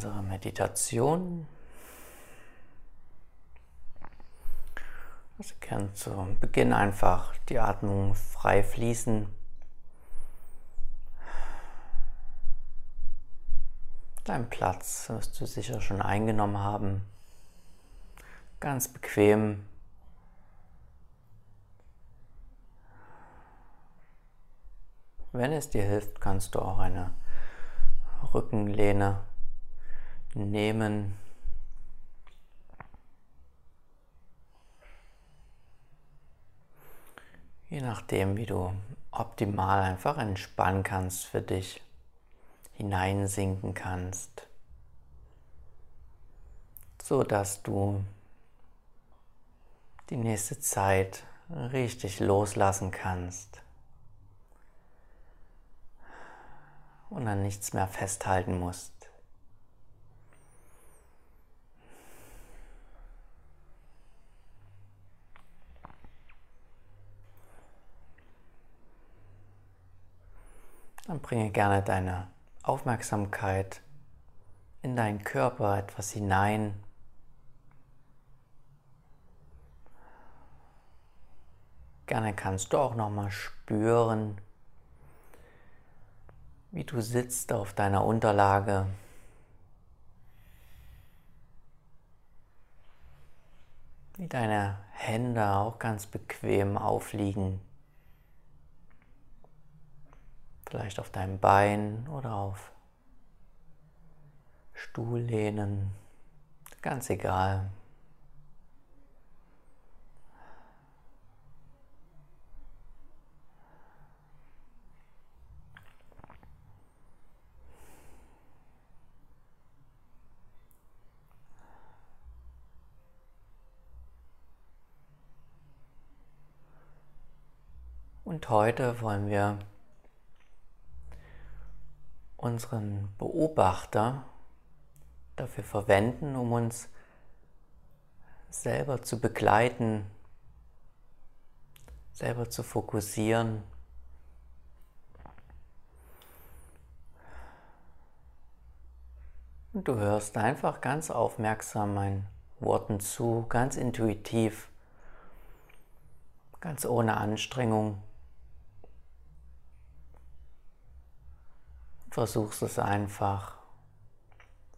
unsere Meditation. Also gern zu Beginn einfach die Atmung frei fließen. Dein Platz wirst du sicher schon eingenommen haben. Ganz bequem. Wenn es dir hilft, kannst du auch eine Rückenlehne nehmen. Je nachdem, wie du optimal einfach entspannen kannst für dich, hineinsinken kannst, so dass du die nächste Zeit richtig loslassen kannst und an nichts mehr festhalten musst. Dann bringe gerne deine Aufmerksamkeit in deinen Körper etwas hinein. Gerne kannst du auch noch mal spüren, wie du sitzt auf deiner Unterlage. Wie deine Hände auch ganz bequem aufliegen. Vielleicht auf deinem Bein oder auf Stuhllehnen. Ganz egal. Und heute wollen wir unseren Beobachter dafür verwenden, um uns selber zu begleiten, selber zu fokussieren. Und du hörst einfach ganz aufmerksam meinen Worten zu, ganz intuitiv, ganz ohne Anstrengung. Versuchst es einfach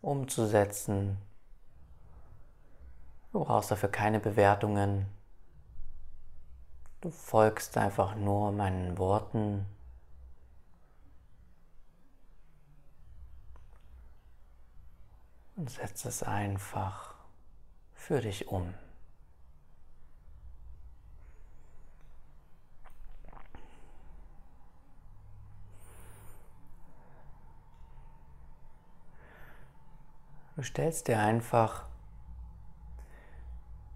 umzusetzen. Du brauchst dafür keine Bewertungen. Du folgst einfach nur meinen Worten. Und setzt es einfach für dich um. Du stellst dir einfach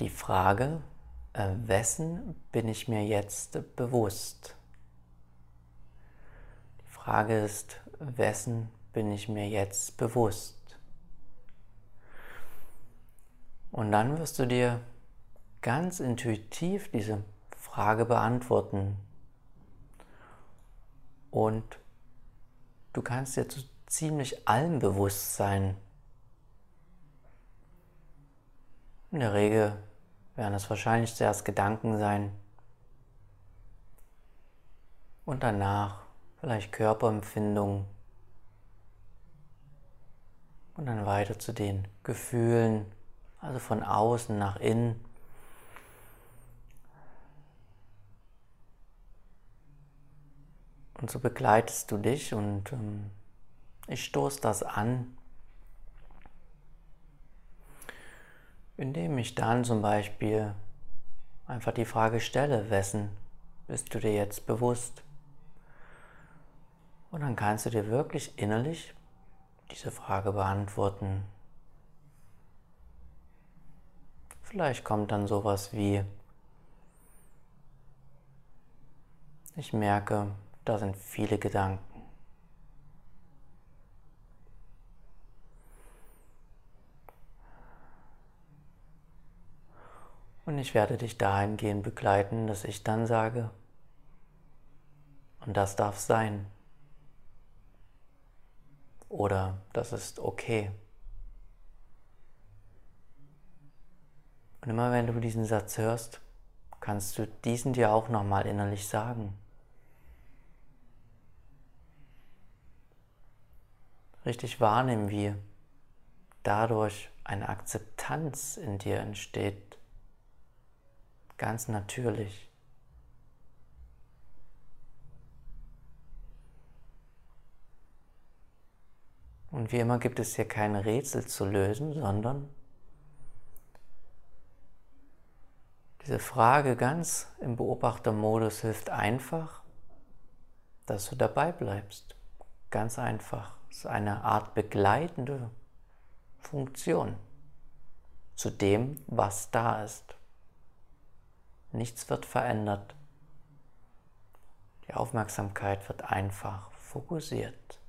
die Frage, äh, wessen bin ich mir jetzt bewusst? Die Frage ist, wessen bin ich mir jetzt bewusst? Und dann wirst du dir ganz intuitiv diese Frage beantworten. Und du kannst dir zu ziemlich allem bewusst sein. In der Regel werden es wahrscheinlich zuerst Gedanken sein und danach vielleicht Körperempfindungen und dann weiter zu den Gefühlen, also von außen nach innen. Und so begleitest du dich und ähm, ich stoße das an indem ich dann zum Beispiel einfach die Frage stelle, wessen bist du dir jetzt bewusst? Und dann kannst du dir wirklich innerlich diese Frage beantworten. Vielleicht kommt dann sowas wie, ich merke, da sind viele Gedanken. Und ich werde dich dahingehend begleiten, dass ich dann sage, und das darf sein. Oder das ist okay. Und immer wenn du diesen Satz hörst, kannst du diesen dir auch nochmal innerlich sagen. Richtig wahrnehmen, wie dadurch eine Akzeptanz in dir entsteht Ganz natürlich. Und wie immer gibt es hier kein Rätsel zu lösen, sondern diese Frage ganz im Beobachtermodus hilft einfach, dass du dabei bleibst. Ganz einfach. Es ist eine Art begleitende Funktion zu dem, was da ist. Nichts wird verändert. Die Aufmerksamkeit wird einfach fokussiert.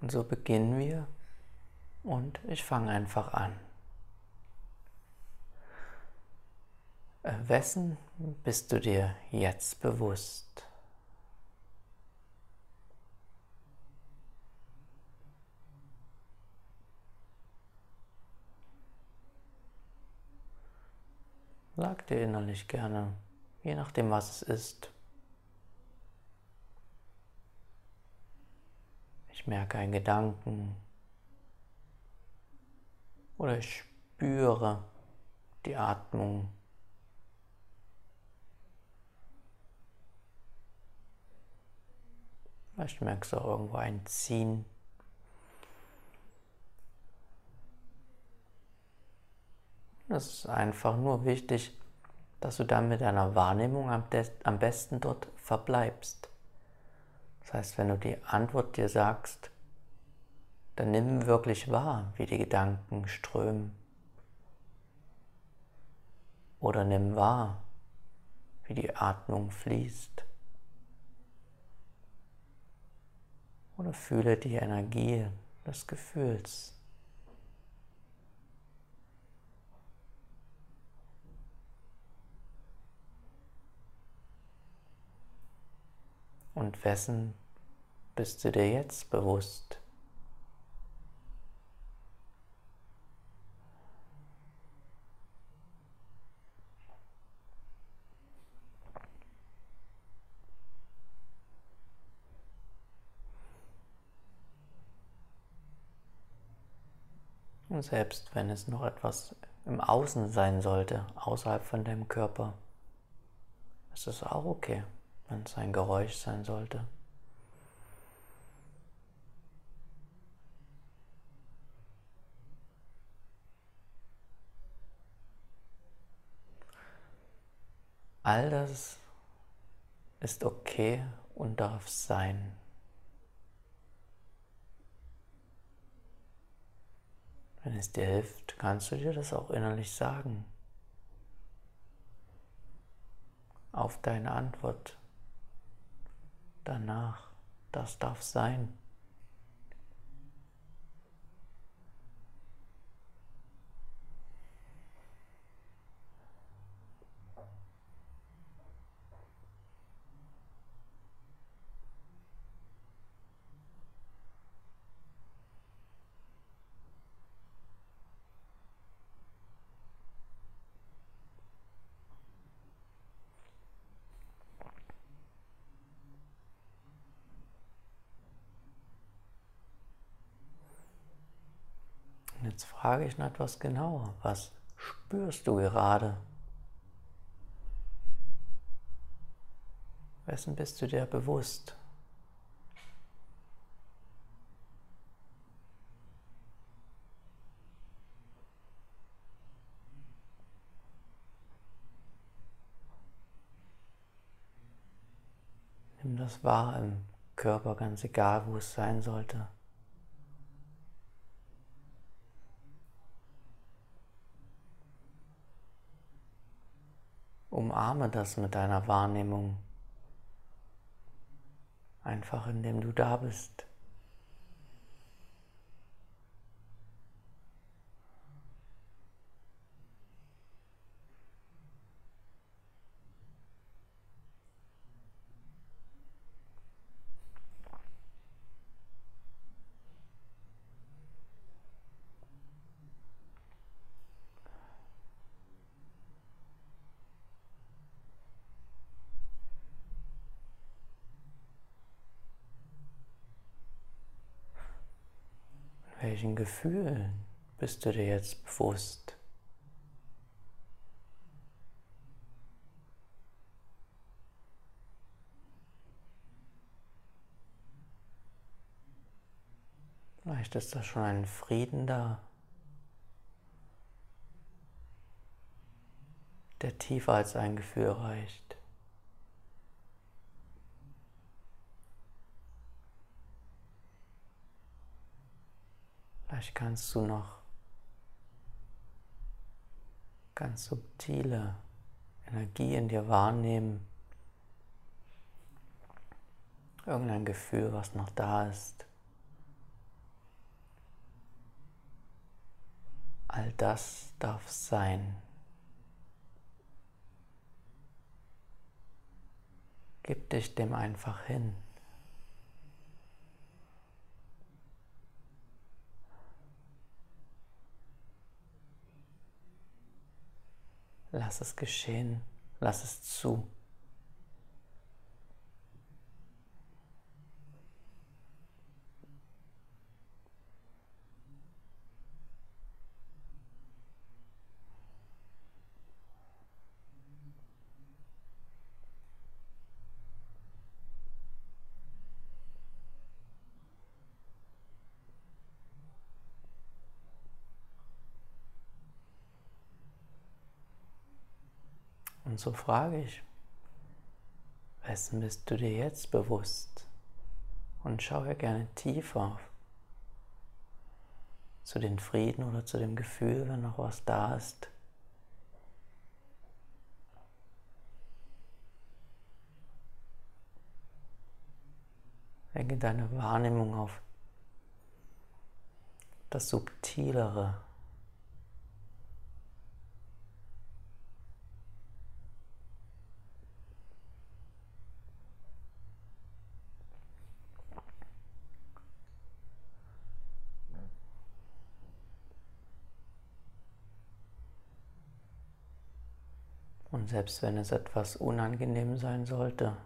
Und so beginnen wir und ich fange einfach an. Äh, wessen bist du dir jetzt bewusst? Sag dir innerlich gerne, je nachdem was es ist. Ich merke einen Gedanken oder ich spüre die Atmung. Vielleicht merkst du auch irgendwo ein Ziehen. Es ist einfach nur wichtig, dass du dann mit deiner Wahrnehmung am, besten dort verbleibst. Das heißt, wenn du die Antwort dir sagst, dann nimm wirklich wahr, wie die Gedanken strömen. Oder nimm wahr, wie die Atmung fließt. Oder fühle die Energie des Gefühls. Und wessen bist du dir jetzt bewusst? Und selbst wenn es noch etwas im Außen sein sollte, außerhalb von deinem Körper, ist es auch okay wenn es ein Geräusch sein sollte. All das ist okay und darf sein. Wenn es dir hilft, kannst du dir das auch innerlich sagen. Auf deine Antwort danach. Das darf sein. Jetzt frage ich noch etwas genauer. Was spürst du gerade? Wessen bist du dir bewusst? Nimm das wahr im Körper, ganz egal, wo es sein sollte. Umarme das mit deiner Wahrnehmung, einfach indem du da bist. Welchen Gefühlen bist du dir jetzt bewusst? Vielleicht ist da schon ein Frieden da, der tiefer als ein Gefühl reicht. Vielleicht kannst du noch ganz subtile Energie in dir wahrnehmen. Irgendein Gefühl, was noch da ist. All das darf sein. Gib dich dem einfach hin. Lass es geschehen, lass es zu. Und so frage ich, wessen bist du dir jetzt bewusst? Und schaue gerne tiefer zu den Frieden oder zu dem Gefühl, wenn noch was da ist. Lenke deine Wahrnehmung auf das Subtilere selbst wenn es etwas unangenehm sein sollte,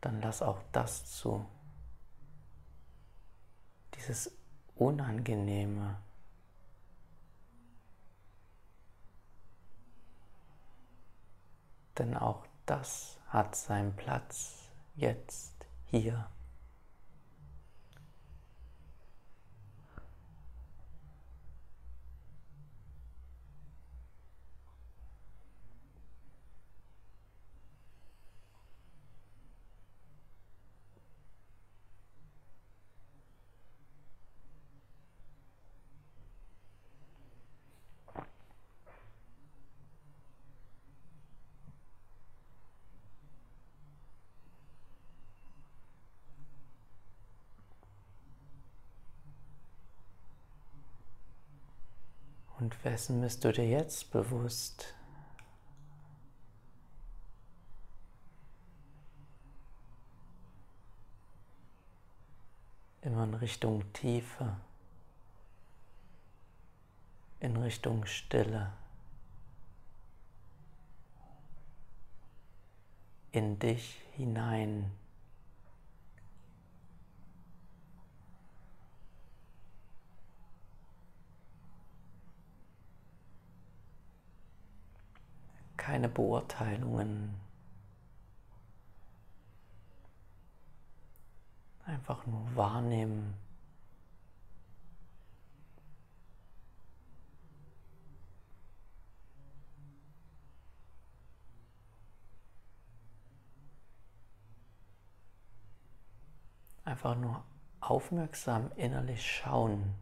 dann lass auch das zu. Dieses Unangenehme. Denn auch das hat seinen Platz jetzt hier. Und wessen bist du dir jetzt bewusst? Immer in Richtung Tiefe, in Richtung Stille, in dich hinein. Keine Beurteilungen. Einfach nur wahrnehmen. Einfach nur aufmerksam innerlich schauen.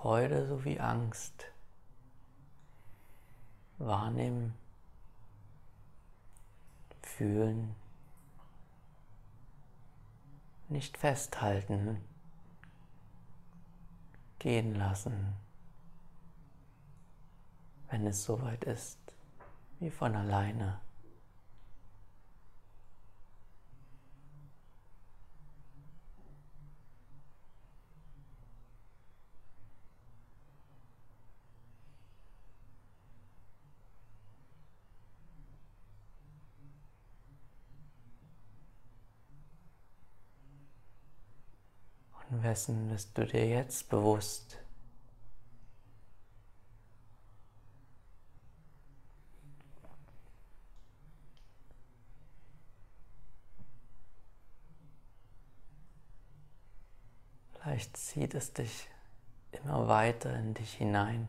Freude sowie Angst wahrnehmen, fühlen, nicht festhalten, gehen lassen, wenn es soweit ist, wie von alleine. Wessen bist du dir jetzt bewusst? Vielleicht zieht es dich immer weiter in dich hinein.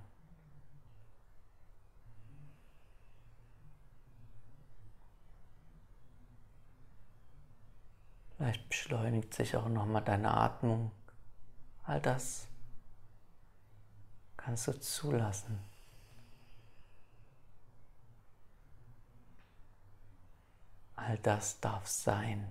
Vielleicht beschleunigt sich auch nochmal deine Atmung. All das kannst du zulassen. All das darf sein.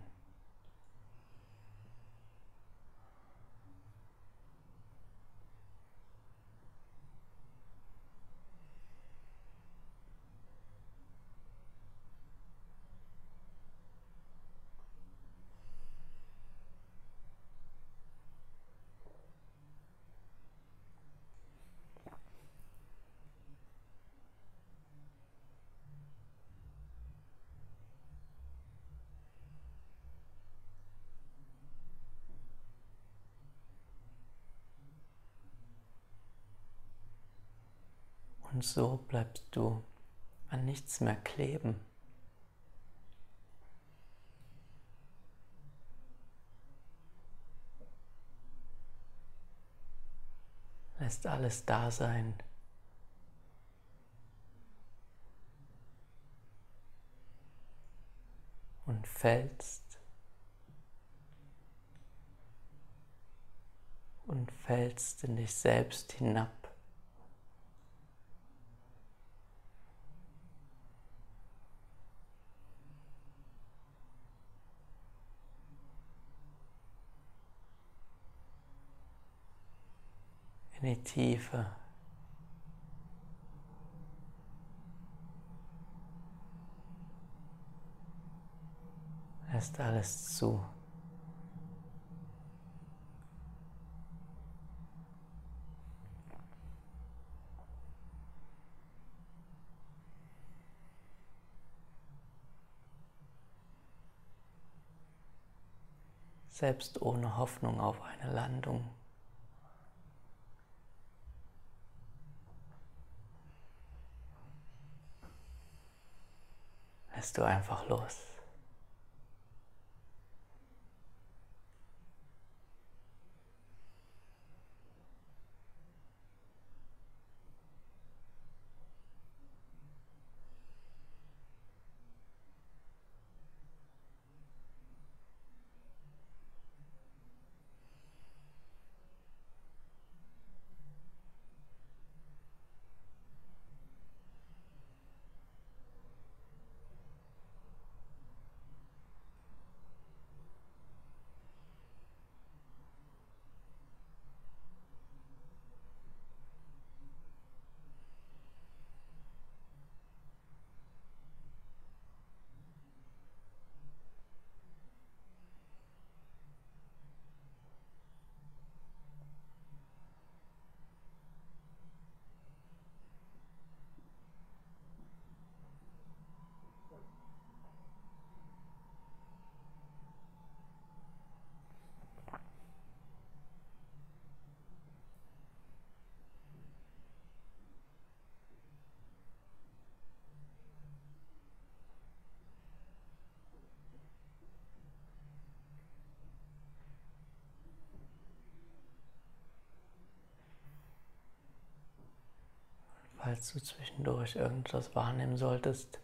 Und so bleibst du an nichts mehr kleben. Lässt alles da sein. Und fällst und fällst in dich selbst hinab. In die Tiefe. Lässt alles zu. Selbst ohne Hoffnung auf eine Landung. Lässt du einfach los. Falls du zwischendurch irgendwas wahrnehmen solltest.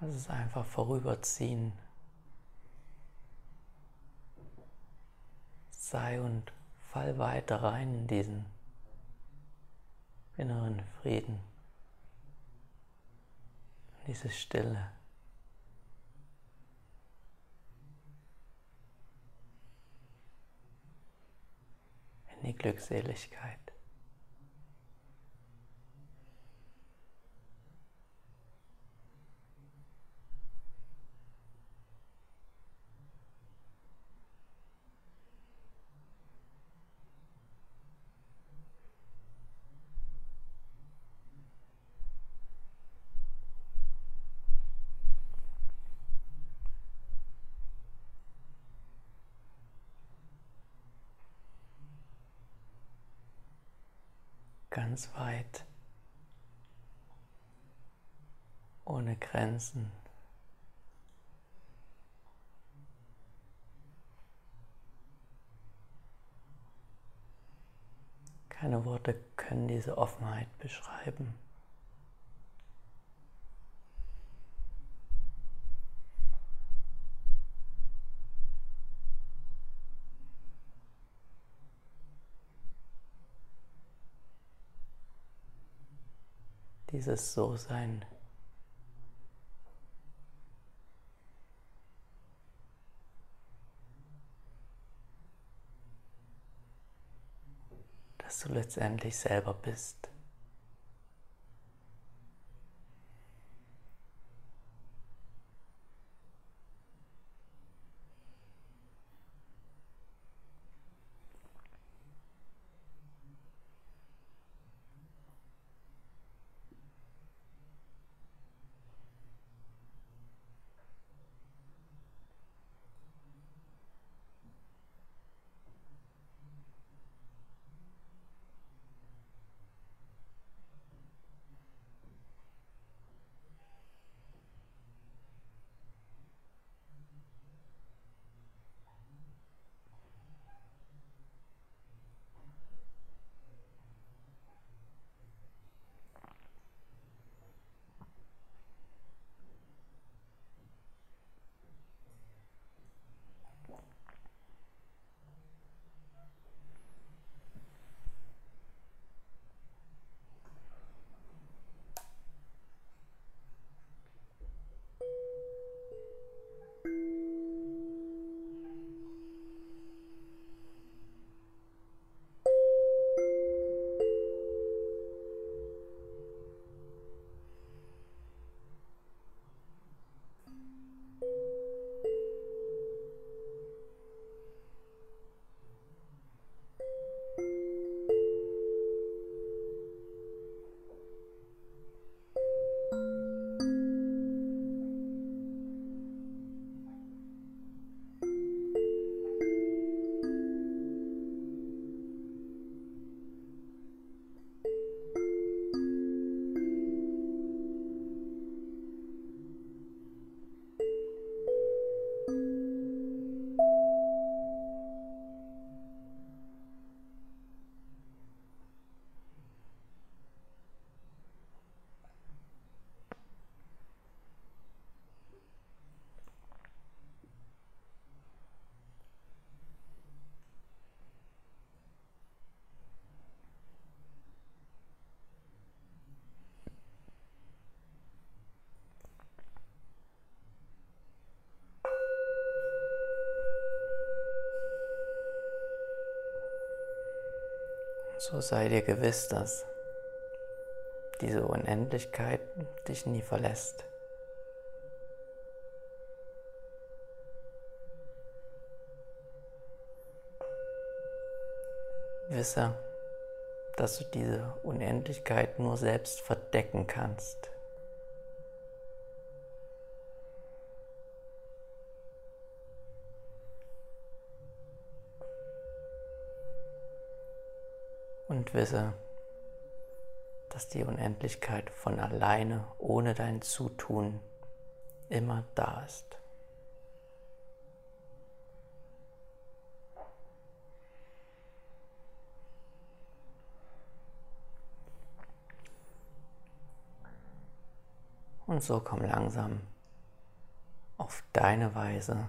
Lass es einfach vorüberziehen. Sei und fall weiter rein in diesen inneren Frieden, in diese Stille. in die Glückseligkeit. Ganz weit, ohne Grenzen. Keine Worte können diese Offenheit beschreiben. Dieses So-Sein. dass du letztendlich selber bist. So sei dir gewiss, dass diese Unendlichkeit dich nie verlässt. Wisse, dass du diese Unendlichkeit nur selbst verdecken kannst. Und wisse, dass die Unendlichkeit von alleine, ohne dein Zutun, immer da ist. Und so komm langsam auf deine Weise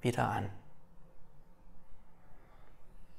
wieder an.